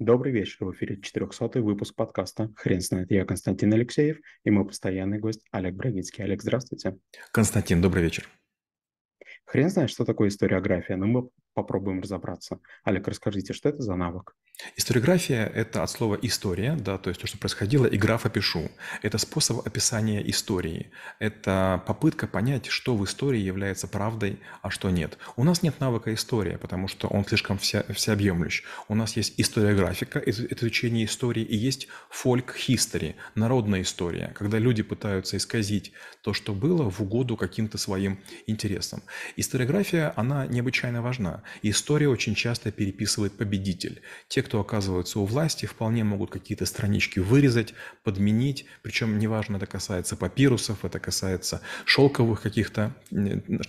Добрый вечер, в эфире 400 выпуск подкаста «Хрен знает». Я Константин Алексеев и мой постоянный гость Олег Брагинский. Олег, здравствуйте. Константин, добрый вечер. Хрен знает, что такое историография, но мы попробуем разобраться. Олег, расскажите, что это за навык? Историография – это от слова «история», да, то есть то, что происходило, и граф опишу. Это способ описания истории. Это попытка понять, что в истории является правдой, а что нет. У нас нет навыка история, потому что он слишком вся, всеобъемлющ. У нас есть историографика, изучение истории, и есть фольк-хистори, народная история, когда люди пытаются исказить то, что было, в угоду каким-то своим интересам. Историография, она необычайно важна. История очень часто переписывает победитель. Те, кто оказываются у власти, вполне могут какие-то странички вырезать, подменить, причем неважно, это касается папирусов, это касается шелковых каких-то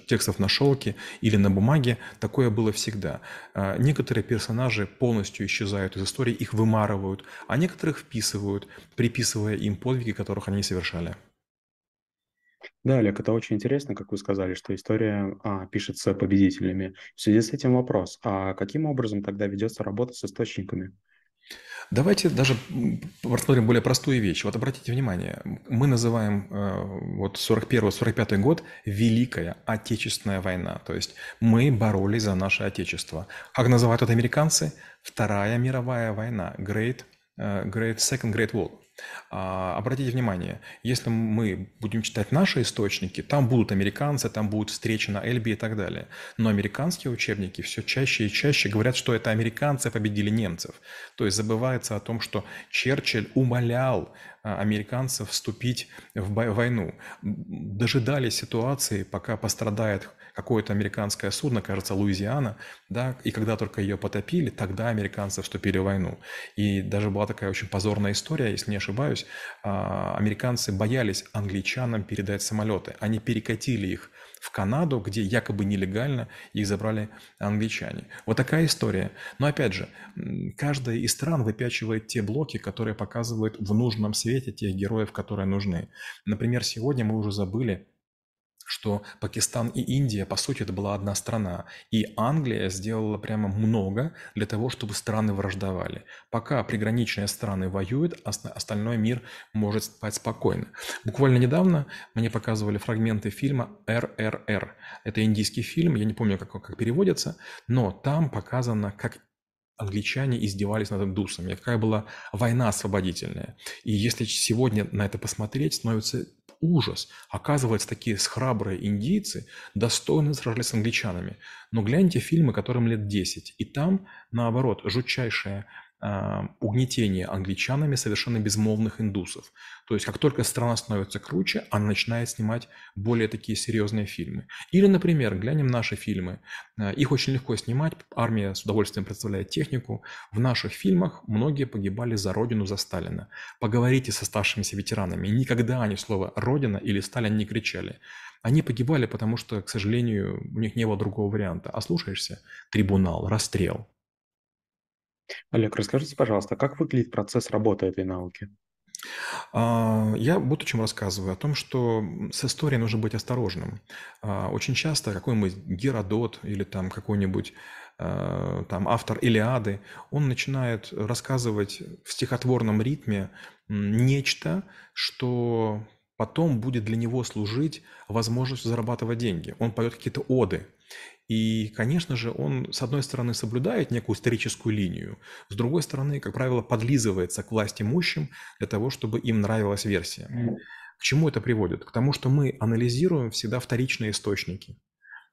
текстов на шелке или на бумаге, такое было всегда. А, некоторые персонажи полностью исчезают из истории, их вымарывают, а некоторых вписывают, приписывая им подвиги, которых они совершали. Да, Олег, это очень интересно, как вы сказали, что история а, пишется победителями. В связи с этим вопрос, а каким образом тогда ведется работа с источниками? Давайте даже рассмотрим более простую вещь. Вот обратите внимание, мы называем э, вот 41-45 год Великая Отечественная война. То есть мы боролись за наше Отечество. Как называют это американцы? Вторая мировая война. Great, great Second Great War. А, обратите внимание, если мы будем читать наши источники, там будут американцы, там будут встречи на Эльбе и так далее. Но американские учебники все чаще и чаще говорят, что это американцы победили немцев. То есть забывается о том, что Черчилль умолял а, американцев вступить в войну. Дожидались ситуации, пока пострадает какое-то американское судно, кажется, Луизиана, да, и когда только ее потопили, тогда американцы вступили в войну. И даже была такая очень позорная история, если не ошибаюсь, а, американцы боялись англичанам передать самолеты. Они перекатили их в Канаду, где якобы нелегально их забрали англичане. Вот такая история. Но опять же, каждая из стран выпячивает те блоки, которые показывают в нужном свете тех героев, которые нужны. Например, сегодня мы уже забыли что Пакистан и Индия, по сути, это была одна страна. И Англия сделала прямо много для того, чтобы страны враждовали. Пока приграничные страны воюют, остальной мир может спать спокойно. Буквально недавно мне показывали фрагменты фильма «РРР». Это индийский фильм, я не помню, как, как переводится, но там показано, как англичане издевались над индусами, какая была война освободительная. И если сегодня на это посмотреть, становится ужас. Оказывается, такие храбрые индийцы достойно сражались с англичанами. Но гляньте фильмы, которым лет 10, и там, наоборот, жутчайшая угнетение англичанами совершенно безмолвных индусов. То есть как только страна становится круче, она начинает снимать более такие серьезные фильмы. Или, например, глянем наши фильмы. А, их очень легко снимать, армия с удовольствием представляет технику. В наших фильмах многие погибали за родину, за Сталина. Поговорите с оставшимися ветеранами. Никогда они слово «родина» или «Сталин» не кричали. Они погибали, потому что, к сожалению, у них не было другого варианта. А слушаешься – трибунал, расстрел – Олег, расскажите, пожалуйста, как выглядит процесс работы этой науки? А, я вот о чем рассказываю, о том, что с историей нужно быть осторожным. А, очень часто какой-нибудь Геродот или там какой-нибудь а, там автор Илиады, он начинает рассказывать в стихотворном ритме нечто, что потом будет для него служить возможностью зарабатывать деньги. Он поет какие-то оды. И, конечно же, он, с одной стороны, соблюдает некую историческую линию, с другой стороны, как правило, подлизывается к власть имущим для того, чтобы им нравилась версия. К чему это приводит? К тому, что мы анализируем всегда вторичные источники.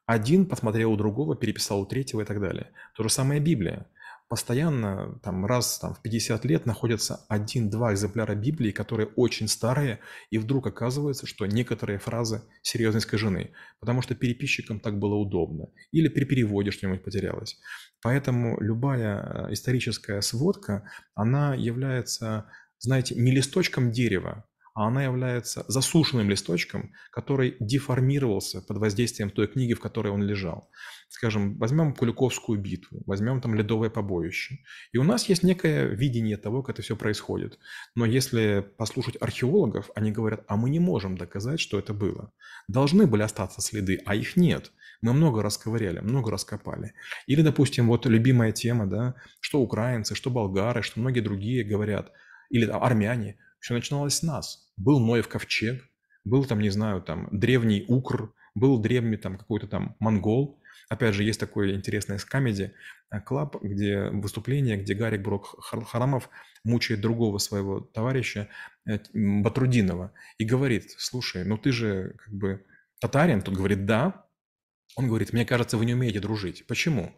Один посмотрел у другого, переписал у третьего и так далее. То же самое Библия постоянно, там, раз там, в 50 лет находятся один-два экземпляра Библии, которые очень старые, и вдруг оказывается, что некоторые фразы серьезно искажены, потому что переписчикам так было удобно, или при переводе что-нибудь потерялось. Поэтому любая э, историческая сводка, она является, знаете, не листочком дерева, а она является засушенным листочком, который деформировался под воздействием той книги, в которой он лежал. Скажем, возьмем Куликовскую битву, возьмем там Ледовое побоище. И у нас есть некое видение того, как это все происходит. Но если послушать археологов, они говорят, а мы не можем доказать, что это было. Должны были остаться следы, а их нет. Мы много расковыряли, много раскопали. Или, допустим, вот любимая тема, да, что украинцы, что болгары, что многие другие говорят, или там, армяне, все начиналось с нас. Был Ноев ковчег, был там, не знаю, там, древний Укр, был древний там какой-то там монгол. Опять же, есть такой интересный комедий клаб, где выступление, где Гарик Брок Харамов мучает другого своего товарища э, Батрудинова и говорит, слушай, ну ты же как бы татарин, тут говорит, да. Он говорит, мне кажется, вы не умеете дружить. Почему?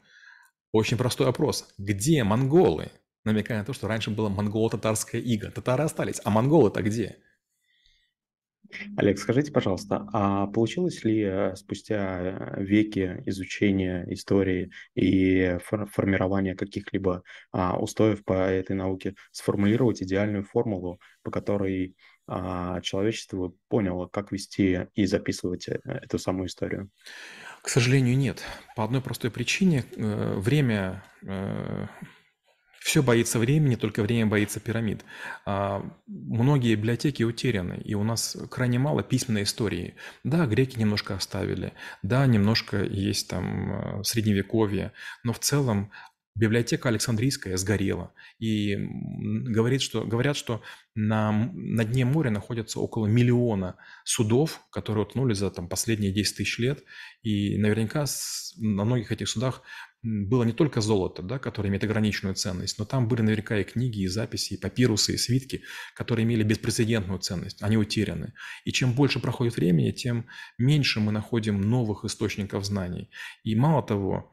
Очень простой вопрос. Где монголы? Намекая на то, что раньше было монголо-татарское иго. Татары остались, а монголы-то где? Олег, скажите, пожалуйста, а получилось ли э, спустя э, веки изучения истории и формирования каких-либо а, устоев по этой науке сформулировать идеальную формулу, по которой а, человечество поняло, как вести и записывать э, эту самую историю? К сожалению, нет. По одной простой причине. Время все боится времени, только время боится пирамид. А, многие библиотеки утеряны, и у нас крайне мало письменной истории. Да, греки немножко оставили, да, немножко есть там э, средневековье, но в целом библиотека Александрийская сгорела. И говорит, что, говорят, что на, на дне моря находится около миллиона судов, которые утонули за там, последние 10 тысяч лет. И наверняка с, на многих этих судах было не только золото, да, которое имеет ограниченную ценность, но там были наверняка и книги, и записи, и папирусы, и свитки, которые имели беспрецедентную ценность, они утеряны. И чем больше проходит времени, тем меньше мы находим новых источников знаний. И мало того,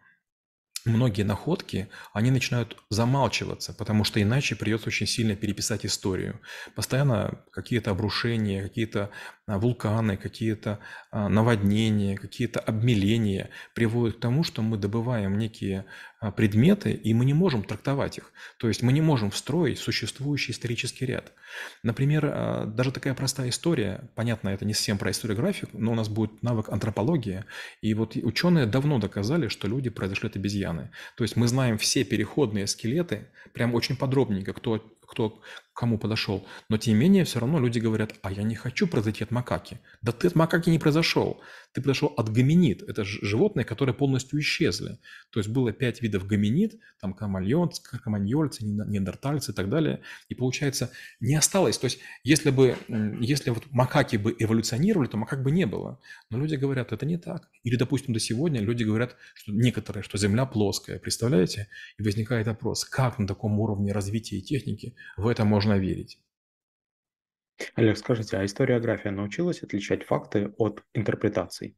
многие находки, они начинают замалчиваться, потому что иначе придется очень сильно переписать историю. Постоянно какие-то обрушения, какие-то вулканы, какие-то а, наводнения, какие-то обмеления приводят к тому, что мы добываем некие а, предметы, и мы не можем трактовать их. То есть мы не можем встроить существующий исторический ряд. Например, даже такая простая история, понятно, это не совсем про историографию, но у нас будет навык антропология, и вот ученые давно доказали, что люди произошли от обезьяны. То есть мы знаем все переходные скелеты, прям очень подробненько, кто кто кому подошел. Но тем не менее, все равно люди говорят, а я не хочу произойти от макаки. Да ты от макаки не произошел. Ты произошел от гоминид. Это животные, которые полностью исчезли. То есть было пять видов гоминид, там каманьольцы, неандертальцы и так далее. И получается, не осталось. То есть если бы, если вот макаки бы эволюционировали, то макак бы не было. Но люди говорят, это не так. Или, допустим, до сегодня люди говорят, что некоторые, что Земля плоская. Представляете? И возникает вопрос, как на таком уровне развития и техники в это можно верить. Олег, скажите, а историография научилась отличать факты от интерпретаций?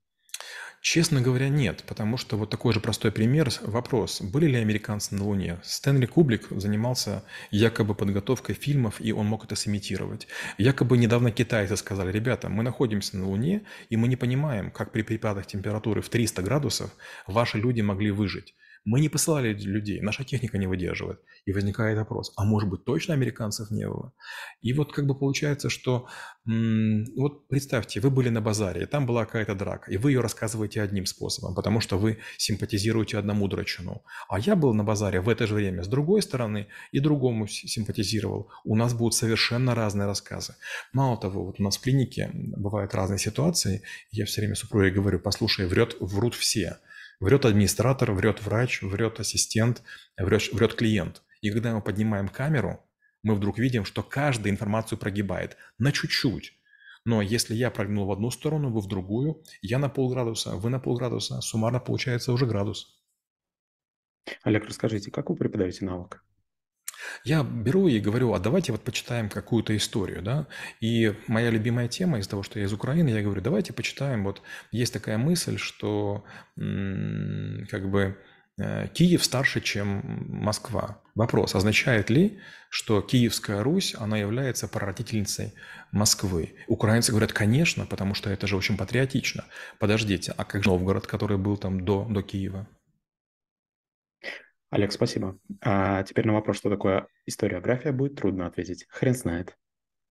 Честно говоря, нет, потому что вот такой же простой пример, вопрос, были ли американцы на Луне? Стэнли Кублик занимался якобы подготовкой фильмов, и он мог это сымитировать. Якобы недавно китайцы сказали, ребята, мы находимся на Луне, и мы не понимаем, как при перепадах температуры в 300 градусов ваши люди могли выжить. Мы не посылали людей, наша техника не выдерживает. И возникает вопрос, а может быть точно американцев не было? И вот как бы получается, что вот представьте, вы были на базаре, и там была какая-то драка, и вы ее рассказываете одним способом, потому что вы симпатизируете одному драчуну. А я был на базаре в это же время с другой стороны и другому симпатизировал. У нас будут совершенно разные рассказы. Мало того, вот у нас в клинике бывают разные ситуации, я все время супруге говорю, послушай, врет, врут все – Врет администратор, врет врач, врет ассистент, врет, врет клиент. И когда мы поднимаем камеру, мы вдруг видим, что каждая информацию прогибает на чуть-чуть. Но если я прогнул в одну сторону, вы в другую, я на полградуса, вы на полградуса, суммарно получается уже градус. Олег, расскажите, как вы преподаете навык? Я беру и говорю, а давайте вот почитаем какую-то историю, да. И моя любимая тема из того, что я из Украины, я говорю, давайте почитаем, вот есть такая мысль, что как бы э, Киев старше, чем Москва. Вопрос, означает ли, что Киевская Русь, она является прародительницей Москвы? Украинцы говорят, конечно, потому что это же очень патриотично. Подождите, а как же Новгород, который был там до, до Киева? Олег, спасибо. А теперь на вопрос, что такое историография, будет трудно ответить. Хрен знает.